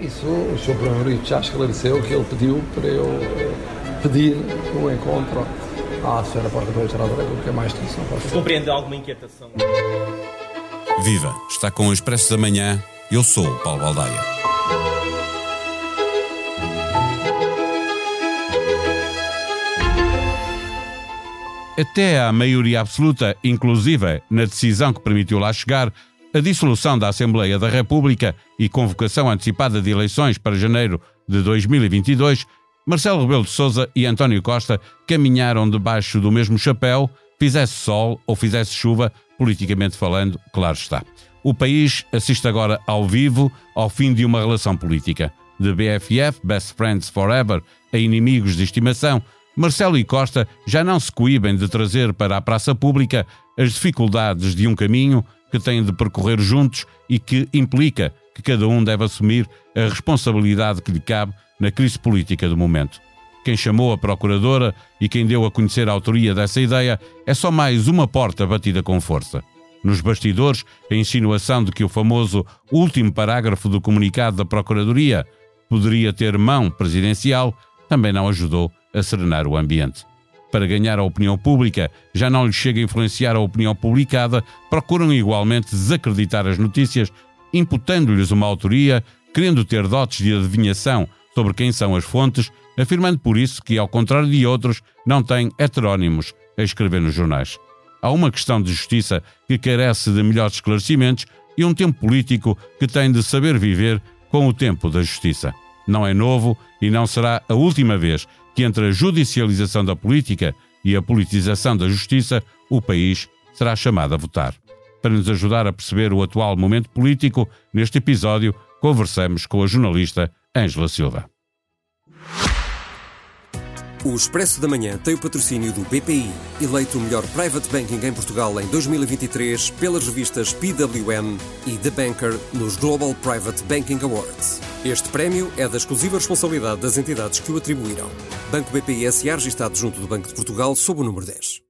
Isso o Sr. Primeiro-Ministro já esclareceu que ele pediu para eu eh, pedir o encontro à Senhora Porta-Voz-Geral da República, mais que isso não posso. Compreende alguma inquietação? Viva! Está com o Expresso da Manhã. Eu sou o Paulo Baldaia. Até à maioria absoluta, inclusiva na decisão que permitiu lá chegar, a dissolução da Assembleia da República e convocação antecipada de eleições para janeiro de 2022, Marcelo Rebelo de Sousa e António Costa caminharam debaixo do mesmo chapéu, fizesse sol ou fizesse chuva, politicamente falando, claro está. O país assiste agora ao vivo ao fim de uma relação política. De BFF, Best Friends Forever, a inimigos de estimação, Marcelo e Costa já não se coíbem de trazer para a praça pública as dificuldades de um caminho que têm de percorrer juntos e que implica que cada um deve assumir a responsabilidade que lhe cabe na crise política do momento. Quem chamou a procuradora e quem deu a conhecer a autoria dessa ideia é só mais uma porta batida com força. Nos bastidores, a insinuação de que o famoso último parágrafo do comunicado da Procuradoria poderia ter mão presidencial também não ajudou a serenar o ambiente. Para ganhar a opinião pública, já não lhes chega a influenciar a opinião publicada, procuram igualmente desacreditar as notícias, imputando-lhes uma autoria, querendo ter dotes de adivinhação sobre quem são as fontes, afirmando por isso que, ao contrário de outros, não têm heterónimos a escrever nos jornais. Há uma questão de justiça que carece de melhores esclarecimentos e um tempo político que tem de saber viver com o tempo da justiça. Não é novo e não será a última vez que entre a judicialização da política e a politização da justiça, o país será chamado a votar. Para nos ajudar a perceber o atual momento político, neste episódio conversamos com a jornalista Ângela Silva. O Expresso da Manhã tem o patrocínio do BPI, eleito o melhor private banking em Portugal em 2023 pelas revistas PWM e The Banker nos Global Private Banking Awards. Este prémio é da exclusiva responsabilidade das entidades que o atribuíram. Banco BPI SA registado junto do Banco de Portugal sob o número 10.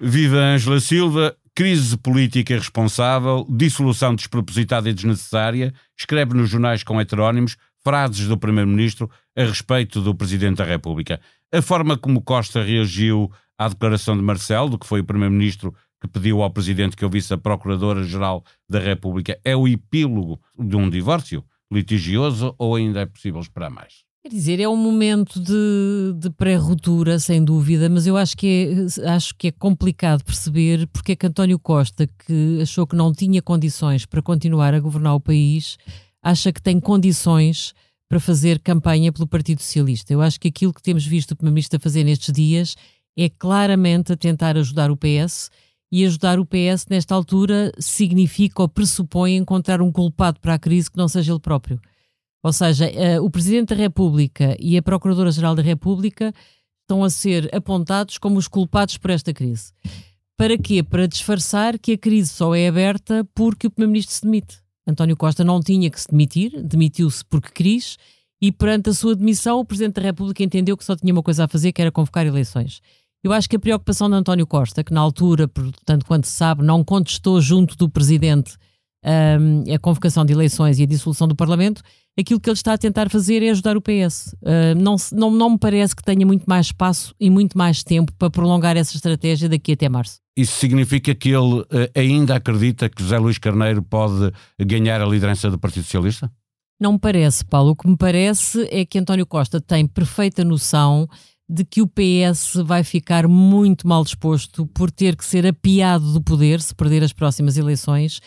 Viva Ângela Silva, crise política responsável, dissolução despropositada e desnecessária, escreve nos jornais com heterónimos, frases do Primeiro-Ministro a respeito do Presidente da República. A forma como Costa reagiu à declaração de Marcelo, que foi o Primeiro-Ministro que pediu ao Presidente que ouvisse a Procuradora-Geral da República, é o epílogo de um divórcio litigioso ou ainda é possível esperar mais? Quer dizer, é um momento de, de pré-ruptura, sem dúvida, mas eu acho que, é, acho que é complicado perceber porque é que António Costa, que achou que não tinha condições para continuar a governar o país, acha que tem condições para fazer campanha pelo Partido Socialista. Eu acho que aquilo que temos visto o Primeiro-Ministro fazer nestes dias é claramente a tentar ajudar o PS e ajudar o PS nesta altura significa ou pressupõe encontrar um culpado para a crise que não seja ele próprio. Ou seja, uh, o Presidente da República e a Procuradora-Geral da República estão a ser apontados como os culpados por esta crise. Para quê? Para disfarçar que a crise só é aberta porque o Primeiro-Ministro se demite. António Costa não tinha que se demitir, demitiu-se porque quis, e perante a sua demissão, o Presidente da República entendeu que só tinha uma coisa a fazer, que era convocar eleições. Eu acho que a preocupação de António Costa, que na altura, portanto, quanto se sabe, não contestou junto do Presidente um, a convocação de eleições e a dissolução do Parlamento, aquilo que ele está a tentar fazer é ajudar o PS. Uh, não, não, não me parece que tenha muito mais espaço e muito mais tempo para prolongar essa estratégia daqui até março. Isso significa que ele uh, ainda acredita que José Luís Carneiro pode ganhar a liderança do Partido Socialista? Não me parece, Paulo. O que me parece é que António Costa tem perfeita noção de que o PS vai ficar muito mal disposto por ter que ser apiado do poder se perder as próximas eleições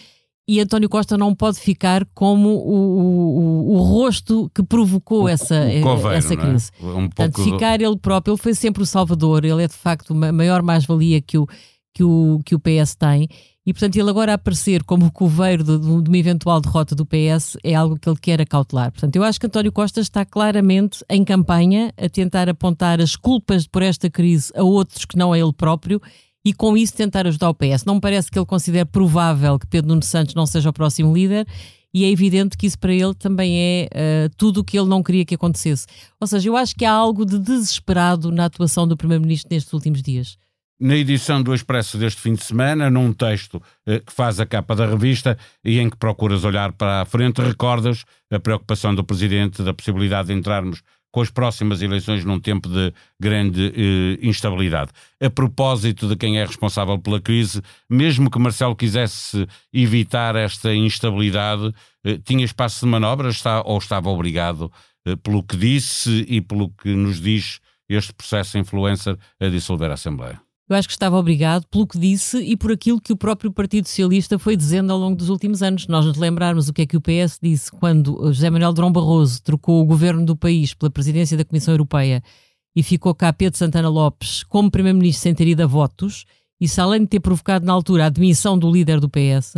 e António Costa não pode ficar como o, o, o rosto que provocou o, essa, coveiro, essa é? crise. É? Um Portanto, ficar ele próprio, ele foi sempre o salvador, ele é de facto a maior mais-valia que o, que, o, que o PS tem. E, portanto, ele agora aparecer como o coveiro de, de, uma eventual derrota do PS é algo que ele quer acautelar. Portanto, eu acho que António Costa está claramente em campanha a tentar apontar as culpas por esta crise a outros que não a ele próprio e com isso tentar ajudar o PS. Não me parece que ele considere provável que Pedro Nuno Santos não seja o próximo líder e é evidente que isso para ele também é uh, tudo o que ele não queria que acontecesse. Ou seja, eu acho que há algo de desesperado na atuação do Primeiro-Ministro nestes últimos dias. Na edição do Expresso deste fim de semana, num texto eh, que faz a capa da revista e em que procuras olhar para a frente, recordas a preocupação do Presidente da possibilidade de entrarmos com as próximas eleições num tempo de grande eh, instabilidade. A propósito de quem é responsável pela crise, mesmo que Marcelo quisesse evitar esta instabilidade, eh, tinha espaço de manobra está, ou estava obrigado, eh, pelo que disse e pelo que nos diz este processo influencer, a dissolver a Assembleia? Eu acho que estava obrigado pelo que disse e por aquilo que o próprio Partido Socialista foi dizendo ao longo dos últimos anos. Nós nos lembrarmos o que é que o PS disse quando José Manuel Drão Barroso trocou o governo do país pela presidência da Comissão Europeia e ficou cá Pedro Santana Lopes como primeiro-ministro sem ter ido a votos, isso além de ter provocado na altura a admissão do líder do PS,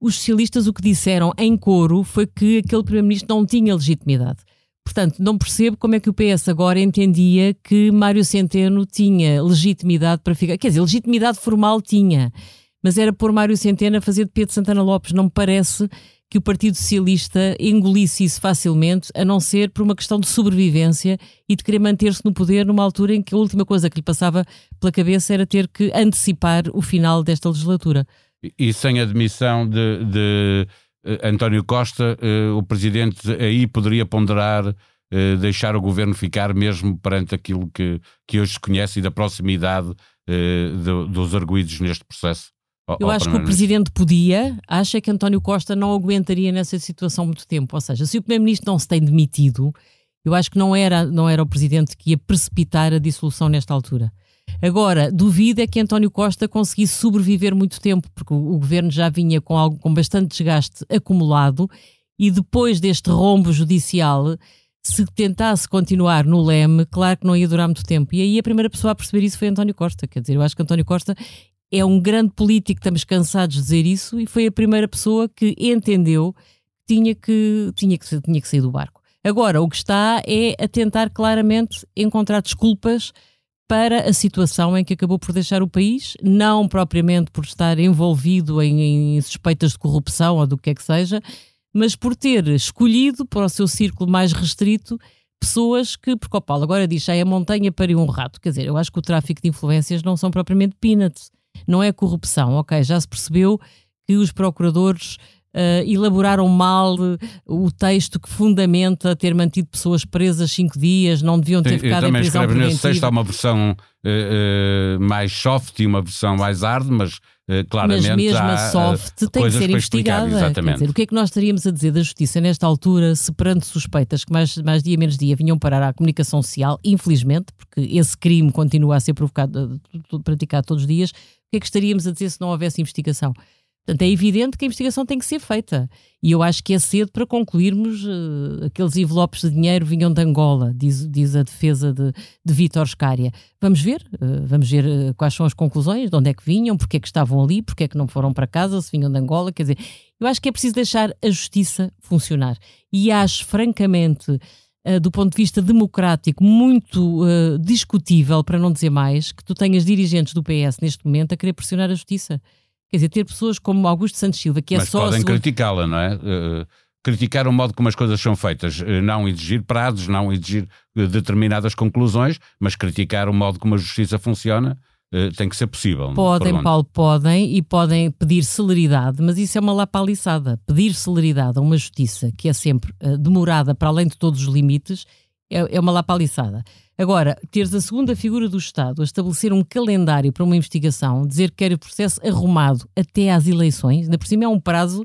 os socialistas o que disseram em coro foi que aquele primeiro-ministro não tinha legitimidade. Portanto, não percebo como é que o PS agora entendia que Mário Centeno tinha legitimidade para ficar. Quer dizer, legitimidade formal tinha, mas era por Mário Centeno a fazer de Pedro Santana Lopes. Não me parece que o Partido Socialista engolisse isso facilmente, a não ser por uma questão de sobrevivência e de querer manter-se no poder numa altura em que a última coisa que lhe passava pela cabeça era ter que antecipar o final desta legislatura. E, sem admissão de, de António Costa, eh, o presidente aí poderia ponderar eh, deixar o governo ficar mesmo perante aquilo que, que hoje se conhece e da proximidade dos arguídos neste processo? Eu acho que o presidente podia, acha que António Costa não aguentaria nessa situação muito tempo. Ou seja, se o primeiro-ministro não se tem demitido, eu acho que não era, não era o presidente que ia precipitar a dissolução nesta altura. Agora, duvido é que António Costa conseguisse sobreviver muito tempo, porque o, governo já vinha com, algo, com bastante desgaste acumulado e depois deste rombo judicial, se tentasse continuar no leme, claro que não ia durar muito tempo. E aí a primeira pessoa a perceber isso foi António Costa. Quer dizer, eu acho que António Costa é um grande político, estamos cansados de dizer isso, e foi a primeira pessoa que entendeu que tinha que, tinha que, tinha que sair do barco. Agora, o que está é a tentar claramente encontrar desculpas para a situação em que acabou por deixar o país, não propriamente por estar envolvido em, em suspeitas de corrupção ou do que é que seja, mas por ter escolhido para o seu círculo mais restrito pessoas que, porque o Paulo agora diz, é a montanha para um rato. Quer dizer, eu acho que o tráfico de influências não são propriamente peanuts, não é corrupção. Ok, já se percebeu que os procuradores uh, elaboraram mal o texto que fundamenta ter mantido pessoas presas cinco dias, não deviam ter Sim, ficado em prisão preventiva. Nesse texto há uma versão uh, uh, mais soft e uma versão mais hard, mas claramente Mas mesmo a soft tem que ser investigada. Exatamente. Dizer, o que é que nós estaríamos a dizer da justiça nesta altura, se perante suspeitas que mais, mais dia menos dia vinham parar à comunicação social, infelizmente, porque esse crime continua a ser provocado, praticado todos os dias, o que é que estaríamos a dizer se não houvesse investigação? Portanto, é evidente que a investigação tem que ser feita. E eu acho que é cedo para concluirmos uh, aqueles envelopes de dinheiro vinham de Angola, diz, diz a defesa de, de Vítor Scária. Vamos ver, uh, vamos ver uh, quais são as conclusões, de onde é que vinham, porque é que estavam ali, porque é que não foram para casa, se vinham de Angola. Quer dizer, eu acho que é preciso deixar a justiça funcionar. E acho, francamente, do ponto de vista democrático, muito discutível, para não dizer mais, que tu tenhas dirigentes do PS neste momento a querer pressionar a justiça. Quer dizer, ter pessoas como Augusto Santos Silva, que é Mas só. Podem criticá-la, não é? Uh, criticar o modo como as coisas são feitas, uh, não exigir prazos, não exigir uh, determinadas conclusões, mas criticar o modo como a justiça funciona. tem que ser possível. Podem, Paulo, podem e podem pedir celeridade, mas isso é uma lapaliçada. Pedir celeridade a uma justiça que é sempre demorada para além de todos os limites é, é uma lapaliçada. Agora, teres a segunda figura do Estado a estabelecer um calendário para uma investigação, dizer que quer o processo arrumado até às eleições, ainda por cima é um prazo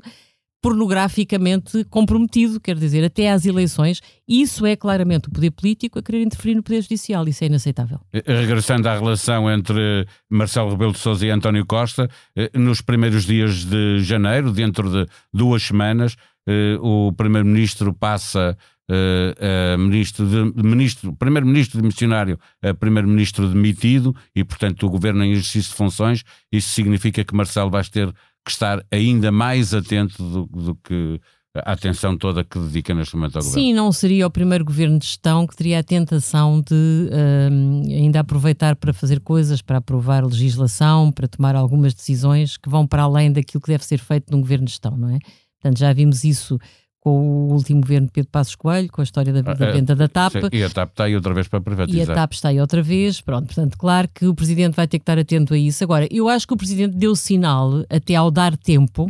pornograficamente comprometido, quer dizer, até às eleições, isso é claramente o poder político a querer interferir no poder judicial, isso é inaceitável. Eh, regressando à relação entre Marcelo Rebelo de Sousa e António Costa, eh, nos primeiros dias de janeiro, dentro de duas semanas, o primeiro-ministro passa uh, uh, ministro, de, ministro, primeiro-ministro de missionário a primeiro-ministro demitido e, portanto, o governo em exercício de funções. Isso significa que Marcelo vai ter que estar ainda mais atento do, do que a atenção toda que dedica neste momento ao governo. Sim, não seria o primeiro governo de gestão que teria a tentação de um, ainda aproveitar para fazer coisas, para aprovar legislação, para tomar algumas decisões que vão para além daquilo que deve ser feito num governo de gestão, não é? Portanto, já vimos isso com o último governo de Pedro Passos Coelho, com a história da, da Ah, venda da TAP. Sim, e a TAP está aí outra vez para E a privatizar. TAP está aí outra vez, pronto, portanto, claro que o Presidente vai ter que estar atento a isso. Agora, eu acho que o Presidente deu sinal, até ao dar tempo,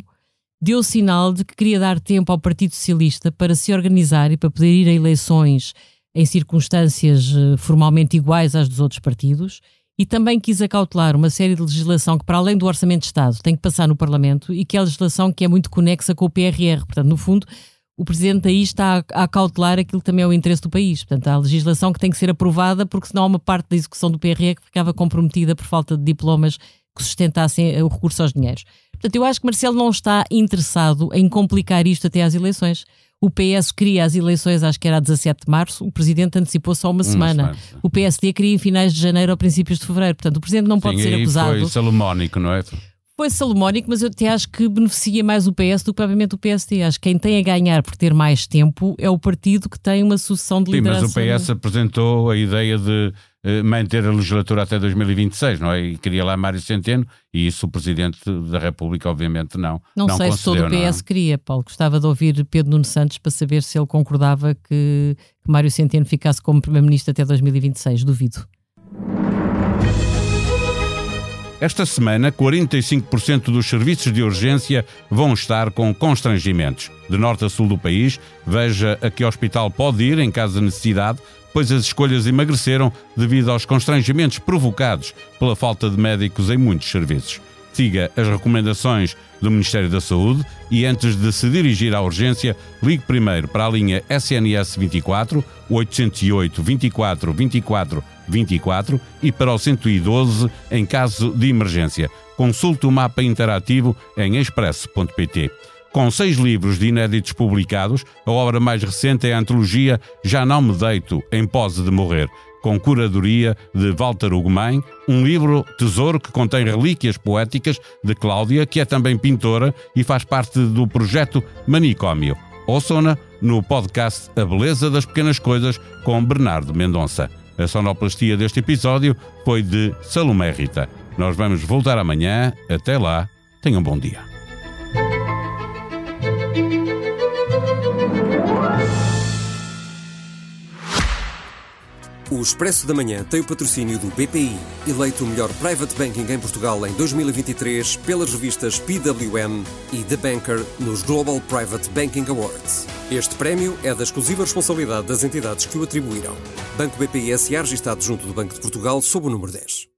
deu sinal de que queria dar tempo ao Partido Socialista para se organizar e para poder ir a eleições em circunstâncias eh, formalmente iguais às dos outros partidos e também quis acautelar uma série de legislação que, para além do Orçamento de Estado, tem que passar no Parlamento e que é a legislação que é muito conexa com o PRR. Portanto, no fundo, o Presidente aí está a, a cautelar aquilo que também é o interesse do país. Portanto, há legislação que tem que ser aprovada porque senão há uma parte da execução do PRR que ficava comprometida por falta de diplomas que sustentassem eh, o recurso aos dinheiros. Portanto, eu acho que Marcelo não está interessado em complicar isto até às eleições. O PS queria as eleições, acho que era a 17 de março, o Presidente antecipou só uma, semana. semana, sim. O PSD queria em finais de janeiro ou princípios de fevereiro. Portanto, o Presidente não pode Sim, ser aí acusado. foi salomónico, não é? Foi salomónico, mas eu até acho que beneficia mais o PS do que propriamente o PSD. Acho que quem tem a ganhar por ter mais tempo é o partido que tem uma sucessão de Sim, liderança. mas o PS apresentou a ideia de manter a legislatura até 2026, não é? E queria lá Mário Centeno, e isso o Presidente da República, obviamente, não. Não, sei se todo o concedeu, não é? PS queria, Paulo. Gostava de ouvir Pedro Nuno Santos para saber se ele concordava que, que Mário Centeno ficasse como Primeiro-Ministro até 2026. Duvido. Esta semana, 45% dos serviços de urgência vão estar com constrangimentos. De norte a sul do país, veja a que hospital pode ir em caso de necessidade, pois as escolhas emagreceram devido aos constrangimentos provocados pela falta de médicos em muitos serviços. Siga as recomendações do Ministério da Saúde e antes de se dirigir à urgência, ligue primeiro para a linha SNS 24 808 24 24 24 e para o 112 em caso de emergência. Consulte o mapa interativo em expresso.pt. Com seis livros de inéditos publicados, a obra mais recente é a antologia Já Não Me Deito, em Pose de Morrer, com curadoria de Walter Ugumem, um livro tesouro que contém relíquias poéticas de Cláudia, que é também pintora e faz parte do projeto Manicômio. Ouçam-na no podcast A Beleza das Pequenas Coisas com Bernardo Mendonça. A sonoplastia deste episódio foi de Salomé Rita. Nós vamos voltar amanhã. Até lá, tenham um bom dia. O Expresso da Manhã tem o patrocínio do BPI, eleito o melhor private banking em Portugal em 2023 pelas revistas PWM e The Banker nos Global Private Banking Awards. Este prémio é da exclusiva responsabilidade das entidades que o atribuíram. Banco BPI SA registado junto do Banco de Portugal sob o número 10.